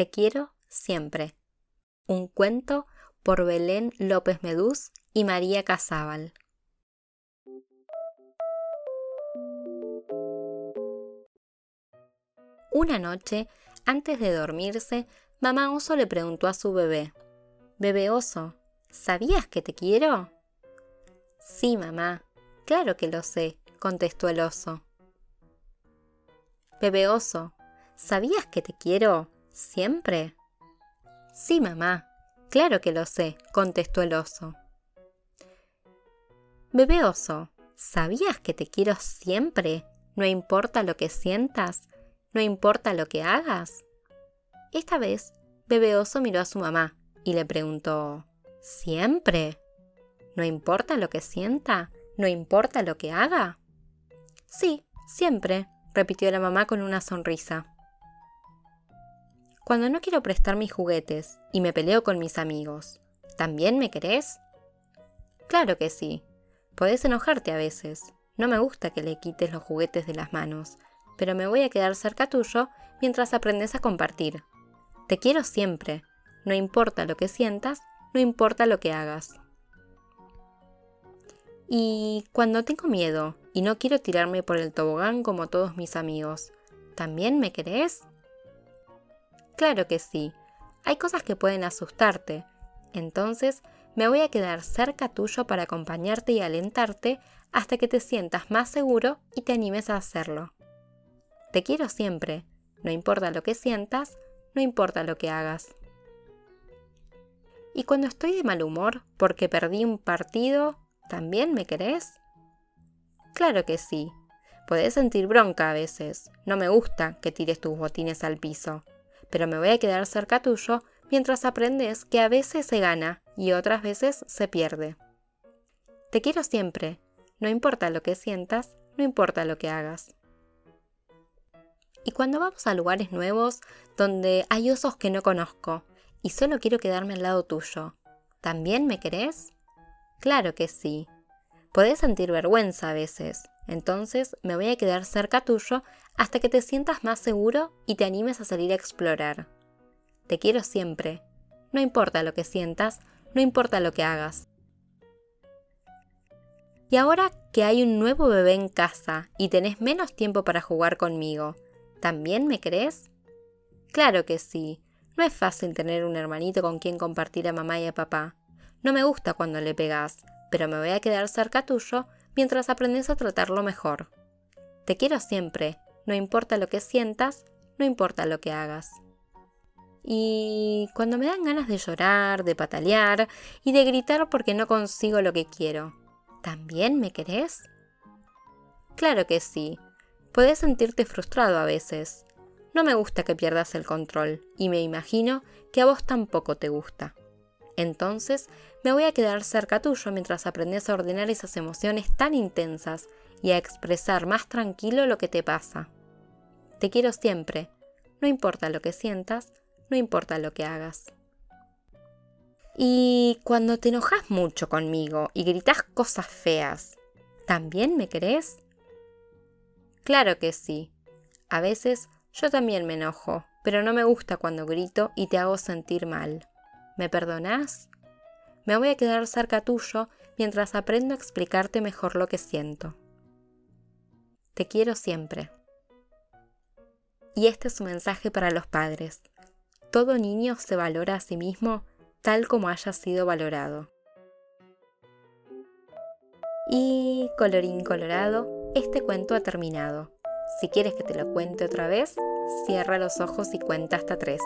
Te quiero siempre. Un cuento por Belén López Medús y María Casábal. Una noche, antes de dormirse, mamá oso le preguntó a su bebé, Bebé oso, ¿sabías que te quiero? Sí, mamá, claro que lo sé, contestó el oso. Bebé oso, ¿sabías que te quiero siempre? Sí, mamá, claro que lo sé, contestó el oso. Bebé oso, ¿sabías que te quiero siempre? No importa lo que sientas, no importa lo que hagas. Esta vez, Bebé oso miró a su mamá y le preguntó, ¿Siempre? ¿No importa lo que sienta? ¿No importa lo que haga? Sí, siempre, repitió la mamá con una sonrisa. Cuando no quiero prestar mis juguetes y me peleo con mis amigos, ¿también me querés? Claro que sí. Podés enojarte a veces. No me gusta que le quites los juguetes de las manos, pero me voy a quedar cerca tuyo mientras aprendes a compartir. Te quiero siempre. No importa lo que sientas, no importa lo que hagas. Y cuando tengo miedo y no quiero tirarme por el tobogán como todos mis amigos, ¿también me querés? Claro que sí. Hay cosas que pueden asustarte. Entonces me voy a quedar cerca tuyo para acompañarte y alentarte hasta que te sientas más seguro y te animes a hacerlo. Te quiero siempre. No importa lo que sientas, no importa lo que hagas. Y cuando estoy de mal humor porque perdí un partido ¿También me querés? Claro que sí. Podés sentir bronca a veces. No me gusta que tires tus botines al piso. Pero me voy a quedar cerca tuyo mientras aprendes que a veces se gana y otras veces se pierde. Te quiero siempre. No importa lo que sientas, no importa lo que hagas. Y cuando vamos a lugares nuevos donde hay osos que no conozco y solo quiero quedarme al lado tuyo, ¿también me querés? Claro que sí. Podés sentir vergüenza a veces, entonces me voy a quedar cerca tuyo hasta que te sientas más seguro y te animes a salir a explorar. Te quiero siempre. No importa lo que sientas, no importa lo que hagas. Y ahora que hay un nuevo bebé en casa y tenés menos tiempo para jugar conmigo, ¿también me crees? Claro que sí. No es fácil tener un hermanito con quien compartir a mamá y a papá. No me gusta cuando le pegas, pero me voy a quedar cerca tuyo mientras aprendes a tratarlo mejor. Te quiero siempre, no importa lo que sientas, no importa lo que hagas. Y cuando me dan ganas de llorar, de patalear y de gritar porque no consigo lo que quiero, ¿también me querés? Claro que sí. Puedes sentirte frustrado a veces. No me gusta que pierdas el control y me imagino que a vos tampoco te gusta. Entonces me voy a quedar cerca tuyo mientras aprendes a ordenar esas emociones tan intensas y a expresar más tranquilo lo que te pasa. Te quiero siempre, no importa lo que sientas, no importa lo que hagas. Y cuando te enojas mucho conmigo y gritas cosas feas, ¿también me querés? Claro que sí. A veces yo también me enojo, pero no me gusta cuando grito y te hago sentir mal. ¿Me perdonás? Me voy a quedar cerca tuyo mientras aprendo a explicarte mejor lo que siento. Te quiero siempre. Y este es un mensaje para los padres. Todo niño se valora a sí mismo tal como haya sido valorado. Y colorín colorado, este cuento ha terminado. Si quieres que te lo cuente otra vez, cierra los ojos y cuenta hasta tres.